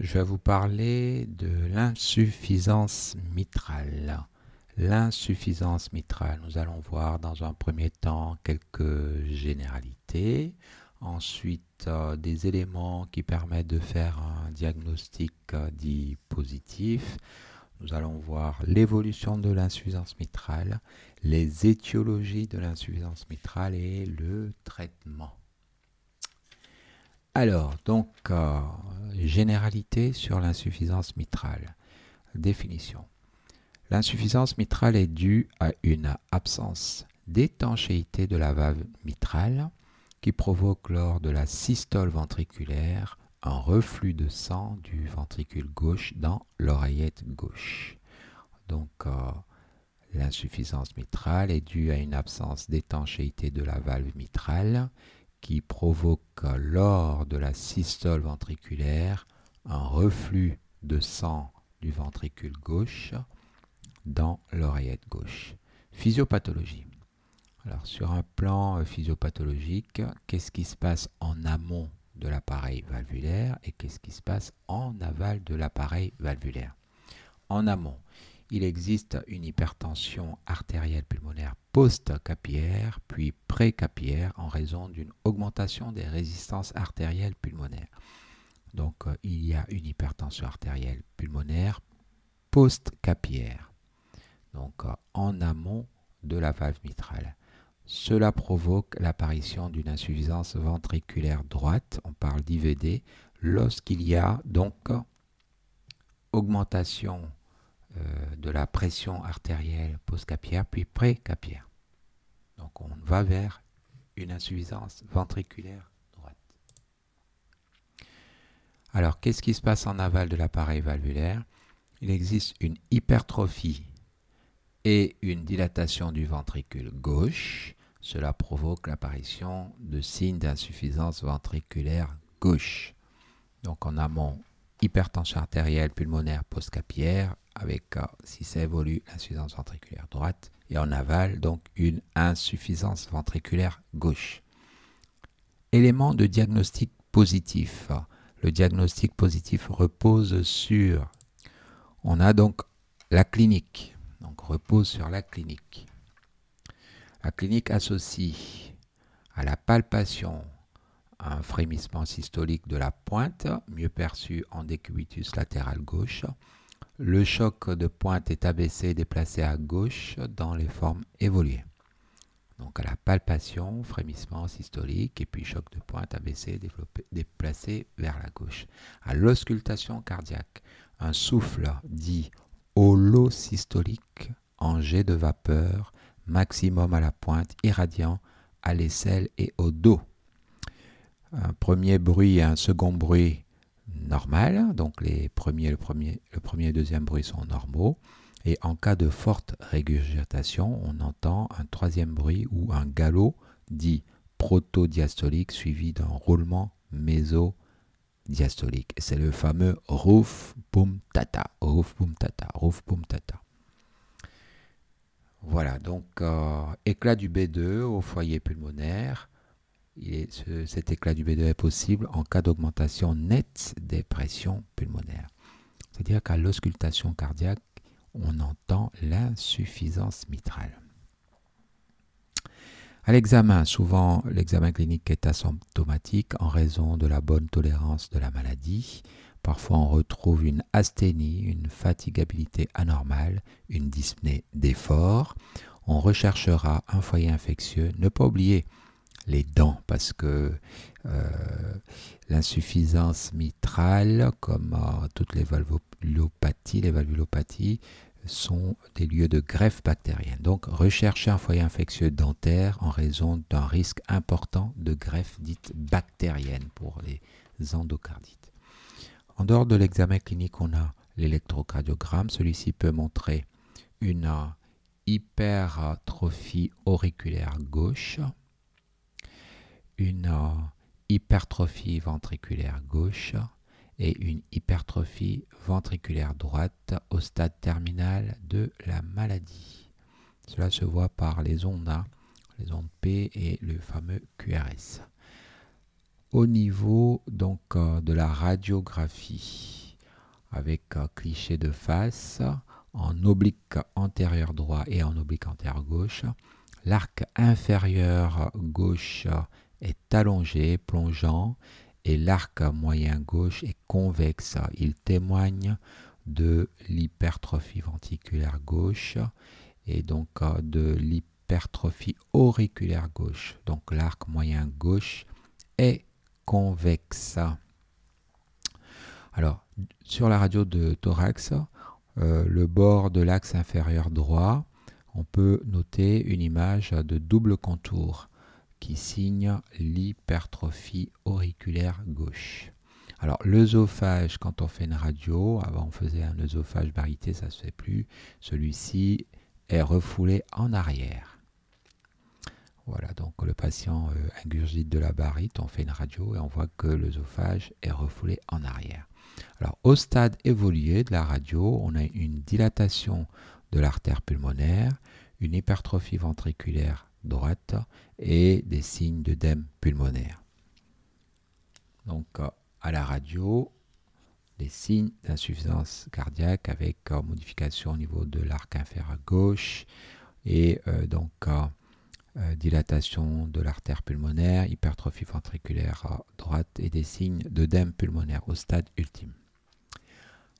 je vais vous parler de l'insuffisance mitrale. L'insuffisance mitrale, nous allons voir dans un premier temps quelques généralités, ensuite euh, des éléments qui permettent de faire un diagnostic euh, dit positif. Nous allons voir l'évolution de l'insuffisance mitrale, les étiologies de l'insuffisance mitrale et le traitement. Alors, donc, euh, généralité sur l'insuffisance mitrale. Définition. L'insuffisance mitrale est due à une absence d'étanchéité de la valve mitrale qui provoque lors de la systole ventriculaire un reflux de sang du ventricule gauche dans l'oreillette gauche. Donc, euh, l'insuffisance mitrale est due à une absence d'étanchéité de la valve mitrale qui provoque lors de la systole ventriculaire un reflux de sang du ventricule gauche dans l'oreillette gauche. Physiopathologie. Alors sur un plan euh, physiopathologique, qu'est-ce qui se passe en amont de l'appareil valvulaire et qu'est-ce qui se passe en aval de l'appareil valvulaire? En amont, il existe une hypertension artérielle pulmonaire post-capillaire puis pré-capillaire en raison d'une augmentation des résistances artérielles pulmonaires. Donc euh, il y a une hypertension artérielle pulmonaire post-capillaire, donc euh, en amont de la valve mitrale. Cela provoque l'apparition d'une insuffisance ventriculaire droite, on parle d'IVD, lorsqu'il y a donc augmentation de la pression artérielle post-capillaire puis pré-capillaire. Donc on va vers une insuffisance ventriculaire droite. Alors qu'est-ce qui se passe en aval de l'appareil valvulaire? Il existe une hypertrophie et une dilatation du ventricule gauche. Cela provoque l'apparition de signes d'insuffisance ventriculaire gauche. Donc en amont, hypertension artérielle pulmonaire post-capillaire avec, si ça évolue, l'insuffisance ventriculaire droite, et en aval, donc une insuffisance ventriculaire gauche. Élément de diagnostic positif. Le diagnostic positif repose sur, on a donc la clinique, donc repose sur la clinique. La clinique associe à la palpation un frémissement systolique de la pointe, mieux perçu en décubitus latéral gauche, le choc de pointe est abaissé et déplacé à gauche dans les formes évoluées. Donc à la palpation, frémissement systolique et puis choc de pointe abaissé et déplacé vers la gauche. À l'auscultation cardiaque, un souffle dit holosystolique en jet de vapeur, maximum à la pointe, irradiant à l'aisselle et au dos. Un premier bruit et un second bruit normal, donc les premiers, le, premier, le premier et deuxième bruit sont normaux. Et en cas de forte régurgitation, on entend un troisième bruit ou un galop dit protodiastolique suivi d'un roulement mésodiastolique. C'est le fameux rouf boum tata, rouf boum tata, rouf boum tata. Voilà, donc euh, éclat du B2 au foyer pulmonaire, cet éclat du B2 est possible en cas d'augmentation nette des pressions pulmonaires. C'est-à-dire qu'à l'auscultation cardiaque, on entend l'insuffisance mitrale. À l'examen, souvent l'examen clinique est asymptomatique en raison de la bonne tolérance de la maladie. Parfois on retrouve une asthénie, une fatigabilité anormale, une dyspnée d'effort. On recherchera un foyer infectieux. Ne pas oublier les dents parce que euh, l'insuffisance mitrale, comme toutes les valvulopathies, les valvulopathies sont des lieux de greffe bactérienne. Donc rechercher un foyer infectieux dentaire en raison d'un risque important de greffe dite bactérienne pour les endocardites. En dehors de l'examen clinique, on a l'électrocardiogramme. Celui-ci peut montrer une hypertrophie auriculaire gauche, une euh, hypertrophie ventriculaire gauche et une hypertrophie ventriculaire droite au stade terminal de la maladie. Cela se voit par les ondes A, les ondes P et le fameux QRS. Au niveau donc euh, de la radiographie, avec cliché de face en oblique antérieur droit et en oblique antérieur gauche. L'arc inférieur gauche est allongé, plongeant, et l'arc moyen gauche est convexe. Il témoigne de l'hypertrophie ventriculaire gauche et donc de l'hypertrophie auriculaire gauche. Donc l'arc moyen gauche est convexe. Alors, sur la radio de thorax, euh, le bord de l'axe inférieur droit, on peut noter une image de double contour qui signe l'hypertrophie auriculaire gauche. Alors l'œsophage, quand on fait une radio, avant on faisait un œsophage barité, ça ne se fait plus. Celui-ci est refoulé en arrière. Voilà, donc le patient euh, ingurgite de la barite, on fait une radio et on voit que l'œsophage est refoulé en arrière. Alors au stade évolué de la radio, on a une dilatation de l'artère pulmonaire, une hypertrophie ventriculaire droite et des signes d'œdème pulmonaire. Donc euh, à la radio, des signes d'insuffisance cardiaque avec euh, modification au niveau de l'arc inférieur gauche et euh, donc dilatation de l'artère pulmonaire, hypertrophie ventriculaire droite et des signes d'œdème pulmonaire au stade ultime.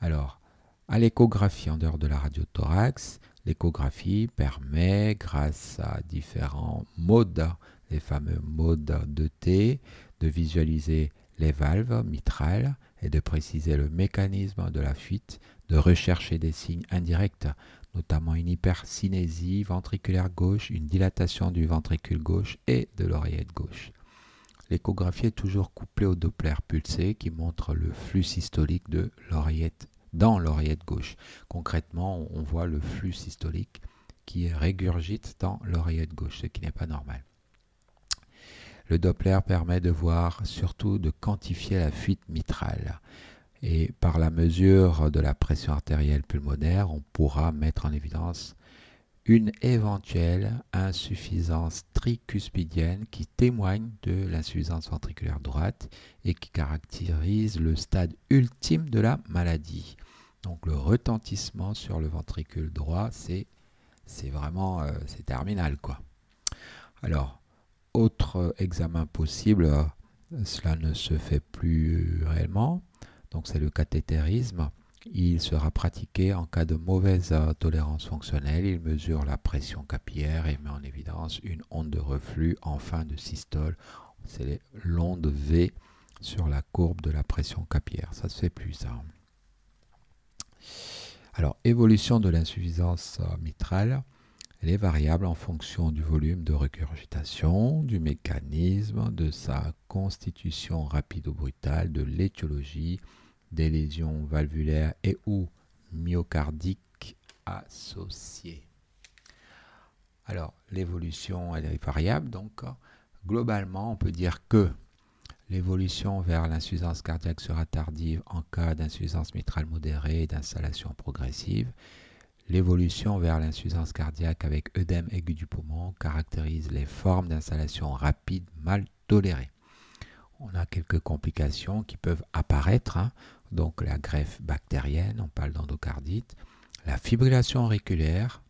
Alors, à l'échographie en dehors de la radiothorax, l'échographie permet, grâce à différents modes, les fameux modes de T, de visualiser les valves mitrales et de préciser le mécanisme de la fuite, de rechercher des signes indirects, notamment une hypercinésie ventriculaire gauche, une dilatation du ventricule gauche et de l'oreillette gauche. L'échographie est toujours couplée au Doppler pulsé qui montre le flux systolique de l'oreillette dans l'oreillette gauche. Concrètement, on voit le flux systolique qui régurgite dans l'oreillette gauche, ce qui n'est pas normal. Le Doppler permet de voir, surtout de quantifier la fuite mitrale. Et par la mesure de la pression artérielle pulmonaire, on pourra mettre en évidence une éventuelle insuffisance tricuspidienne qui témoigne de l'insuffisance ventriculaire droite et qui caractérise le stade ultime de la maladie. Donc le retentissement sur le ventricule droit, c'est vraiment euh, c'est terminal quoi. Alors autre examen possible, euh, cela ne se fait plus réellement. Donc c'est le cathétérisme. Il sera pratiqué en cas de mauvaise euh, tolérance fonctionnelle. Il mesure la pression capillaire et met en évidence une onde de reflux en fin de systole. C'est l'onde V sur la courbe de la pression capillaire. Ça se fait plus ça. Alors, évolution de l'insuffisance euh, mitrale, elle est variable en fonction du volume de regurgitation, du mécanisme, de sa constitution rapide ou brutale, de l'étiologie, des lésions valvulaires et ou myocardiques associées. Alors, l'évolution, elle est variable, donc globalement, on peut dire que L'évolution vers l'insuffisance cardiaque sera tardive en cas d'insuffisance mitrale modérée et d'installation progressive. L'évolution vers l'insuffisance cardiaque avec œdème aigu du poumon caractérise les formes d'installation rapide mal tolérées. On a quelques complications qui peuvent apparaître, hein. Donc la greffe bactérienne, on parle d'endocardite, la fibrillation auriculaire,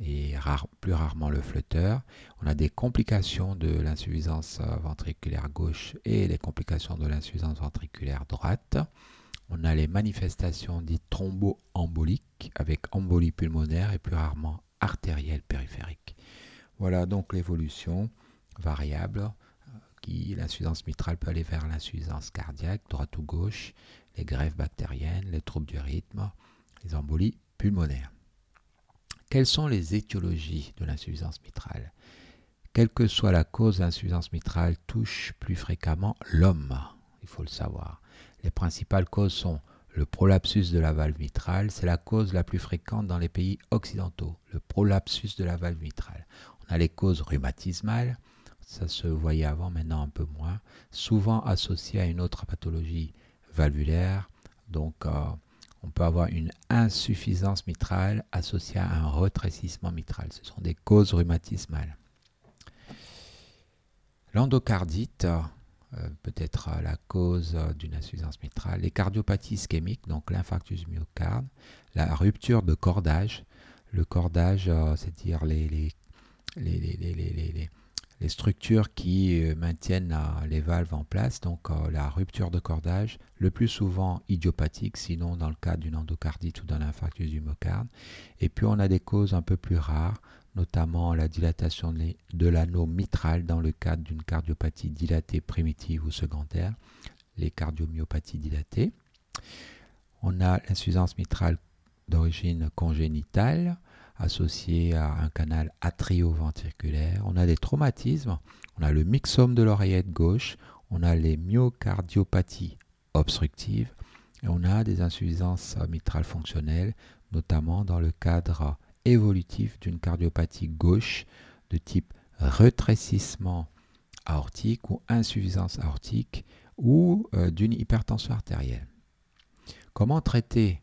et plus rarement le flotteur. On a des complications de l'insuffisance ventriculaire gauche et les complications de l'insuffisance ventriculaire droite. On a les manifestations dites thromboemboliques avec embolie pulmonaire et plus rarement artérielle périphérique. Voilà donc l'évolution variable qui l'insuffisance mitrale peut aller vers l'insuffisance cardiaque, droite ou gauche, les greffes bactériennes, les troubles du rythme, les embolies pulmonaires. Quelles sont les étiologies de l'insuffisance mitrale? Quelle que soit la cause l'insuffisance mitrale, touche plus fréquemment l'homme, il faut le savoir. Les principales causes sont le prolapsus de la valve mitrale, c'est la cause la plus fréquente dans les pays occidentaux, le prolapsus de la valve mitrale. On a les causes rhumatismales, ça se voyait avant, maintenant un peu moins, souvent associées à une autre pathologie valvulaire, donc euh, on peut avoir une insuffisance mitrale associée à un retrécissement mitral. Ce sont des causes rhumatismales. L'endocardite, euh, peut-être la cause d'une insuffisance mitrale, les cardiopathies ischémiques, donc l'infarctus myocarde, la rupture de cordage. Le cordage, c'est-à-dire les, les, les, structures qui maintiennent les valves en place, donc la rupture de cordage, le plus souvent idiopathique, sinon dans le cas d'une endocardite ou d'un infarctus du myocarde. Et puis on a des causes un peu plus rares, notamment la dilatation de l'anneau mitral dans le cadre d'une cardiopathie dilatée primitive ou secondaire, les cardiomyopathies dilatées. On a l'insuffisance mitrale d'origine congénitale associée à un canal atrioventriculaire. On a des traumatismes, on a le myxome de l'oreillette gauche, on a les myocardiopathies obstructives et on a des insuffisances mitrales fonctionnelles, notamment dans le cadre évolutif d'une cardiopathie gauche de type rétrécissement aortique ou insuffisance aortique ou euh, d'une hypertension artérielle. Comment traiter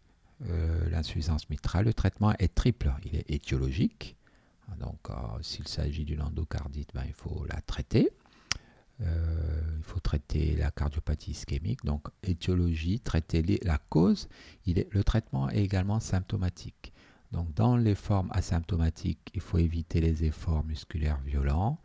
euh, l'insuffisance mitrale Le traitement est triple. Il est étiologique. Donc, euh, s'il s'agit d'une endocardite, ben, il faut la traiter. il faut traiter la cardiopathie ischémique. Donc, étiologie, traiter la cause. Le traitement est également symptomatique. Donc dans les formes asymptomatiques, il faut éviter les efforts musculaires violents,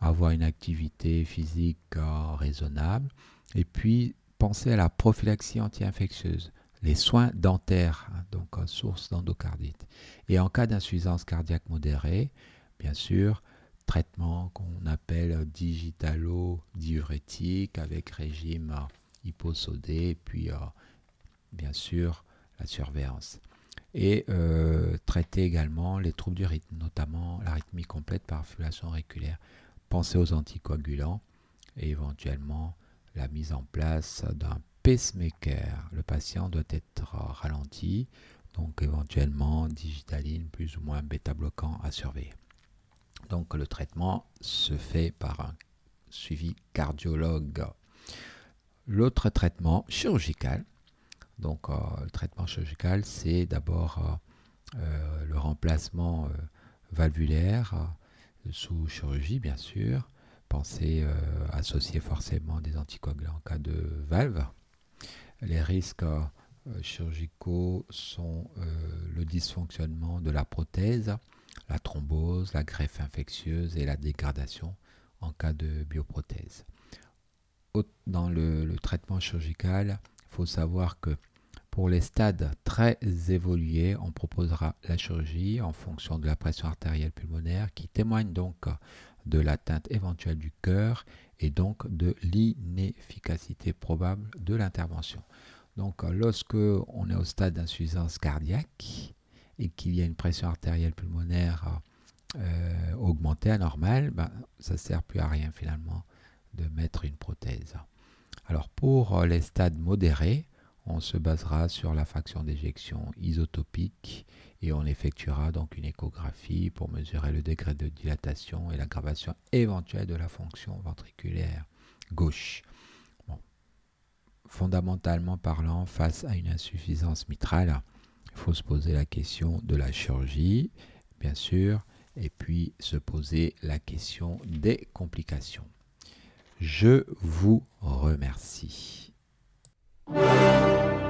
avoir une activité physique euh, raisonnable et puis penser à la prophylaxie anti-infectieuse, les soins dentaires, hein, donc source d'endocardite. Et en cas d'insuffisance cardiaque modérée, bien sûr, traitement qu'on appelle digitalo-diurétique avec régime hyposodé puis euh, bien sûr la surveillance et euh, traiter également les troubles du rythme, notamment l'arythmie complète par fibrillation auriculaire. Pensez aux anticoagulants et éventuellement la mise en place d'un Le patient doit être ralenti, donc éventuellement digitaline plus ou moins bêta-bloquant à surveiller. Donc le traitement se fait par un suivi cardiologue. L'autre traitement chirurgical, donc, euh, le traitement chirurgical, c'est d'abord euh, euh, le remplacement valvulaire sous chirurgie, bien sûr. Pensez associer forcément des anticoagulants en cas de valve. Les risques chirurgicaux sont le dysfonctionnement de la prothèse, la thrombose, la greffe infectieuse et la dégradation en cas de bioprothèse. Dans le traitement chirurgical, il faut savoir que pour les stades très évolués, on proposera la chirurgie en fonction de la pression artérielle pulmonaire qui témoigne donc de l'atteinte éventuelle du cœur et donc de l'inefficacité probable de l'intervention. Donc lorsque on est au stade d'insuffisance cardiaque et qu'il y a une pression artérielle pulmonaire euh, augmentée anormale, ben, ça ne sert plus à rien finalement de mettre une prothèse. Alors pour les stades modérés, on se basera sur la fraction d'éjection isotopique et on effectuera donc une échographie pour mesurer le degré de dilatation et l'aggravation éventuelle de la fonction ventriculaire gauche. Fondamentalement parlant, face à une insuffisance mitrale, il faut se poser la question de la chirurgie, bien sûr, et puis se poser la question des complications. Je vous remercie. Música